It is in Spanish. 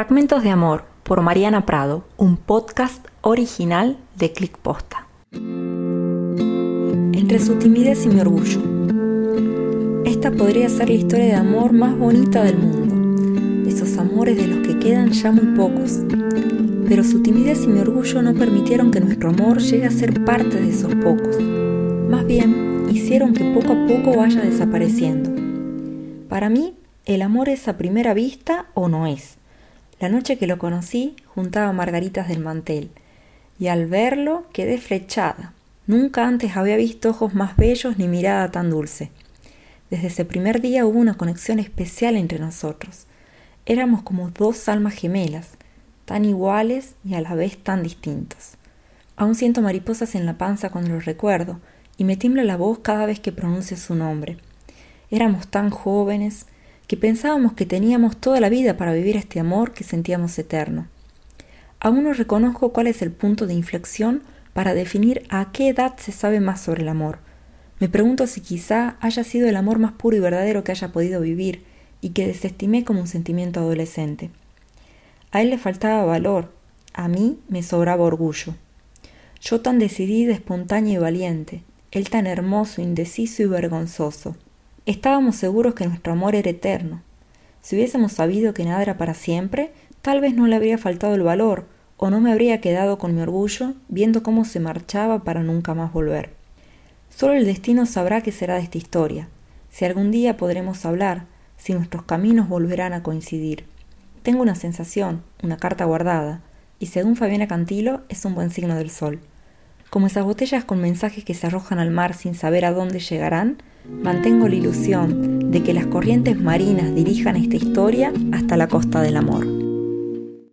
Fragmentos de Amor por Mariana Prado, un podcast original de Click Posta. Entre su timidez y mi orgullo. Esta podría ser la historia de amor más bonita del mundo, esos amores de los que quedan ya muy pocos. Pero su timidez y mi orgullo no permitieron que nuestro amor llegue a ser parte de esos pocos. Más bien, hicieron que poco a poco vaya desapareciendo. Para mí, el amor es a primera vista o no es. La noche que lo conocí juntaba margaritas del mantel, y al verlo quedé flechada. Nunca antes había visto ojos más bellos ni mirada tan dulce. Desde ese primer día hubo una conexión especial entre nosotros. Éramos como dos almas gemelas, tan iguales y a la vez tan distintos. Aún siento mariposas en la panza cuando lo recuerdo, y me tiembla la voz cada vez que pronuncio su nombre. Éramos tan jóvenes que pensábamos que teníamos toda la vida para vivir este amor que sentíamos eterno. Aún no reconozco cuál es el punto de inflexión para definir a qué edad se sabe más sobre el amor. Me pregunto si quizá haya sido el amor más puro y verdadero que haya podido vivir y que desestimé como un sentimiento adolescente. A él le faltaba valor, a mí me sobraba orgullo. Yo tan decidida, espontánea y valiente, él tan hermoso, indeciso y vergonzoso. Estábamos seguros que nuestro amor era eterno. Si hubiésemos sabido que nada era para siempre, tal vez no le habría faltado el valor, o no me habría quedado con mi orgullo viendo cómo se marchaba para nunca más volver. Solo el destino sabrá qué será de esta historia, si algún día podremos hablar, si nuestros caminos volverán a coincidir. Tengo una sensación, una carta guardada, y según Fabiana Cantilo es un buen signo del sol. Como esas botellas con mensajes que se arrojan al mar sin saber a dónde llegarán, mantengo la ilusión de que las corrientes marinas dirijan esta historia hasta la costa del amor.